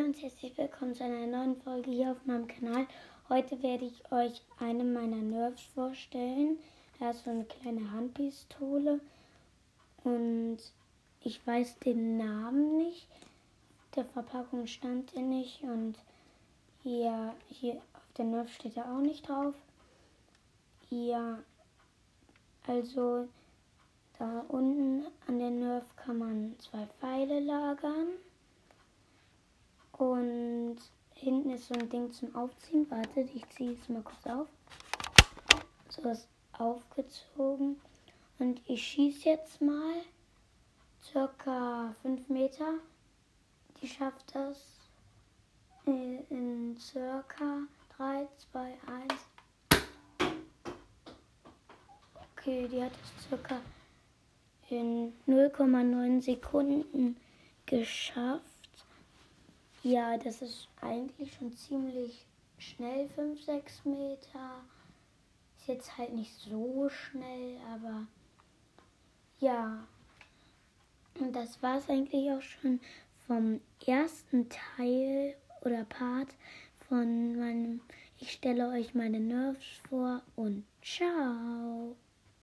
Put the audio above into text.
Hallo und herzlich willkommen zu einer neuen Folge hier auf meinem Kanal. Heute werde ich euch eine meiner Nerfs vorstellen. Er ist so eine kleine Handpistole und ich weiß den Namen nicht. Der Verpackung stand er nicht und hier, hier auf der Nerf steht er auch nicht drauf. Ja, also da unten an der Nerf kann man zwei Pfeile lagern. Und hinten ist so ein Ding zum Aufziehen. Warte, ich ziehe es mal kurz auf. So ist aufgezogen. Und ich schieße jetzt mal circa 5 Meter. Die schafft das in circa 3, 2, 1. Okay, die hat es circa in 0,9 Sekunden geschafft. Ja, das ist eigentlich schon ziemlich schnell, 5, 6 Meter. Ist jetzt halt nicht so schnell, aber ja. Und das war es eigentlich auch schon vom ersten Teil oder Part von meinem Ich stelle euch meine Nerves vor und ciao.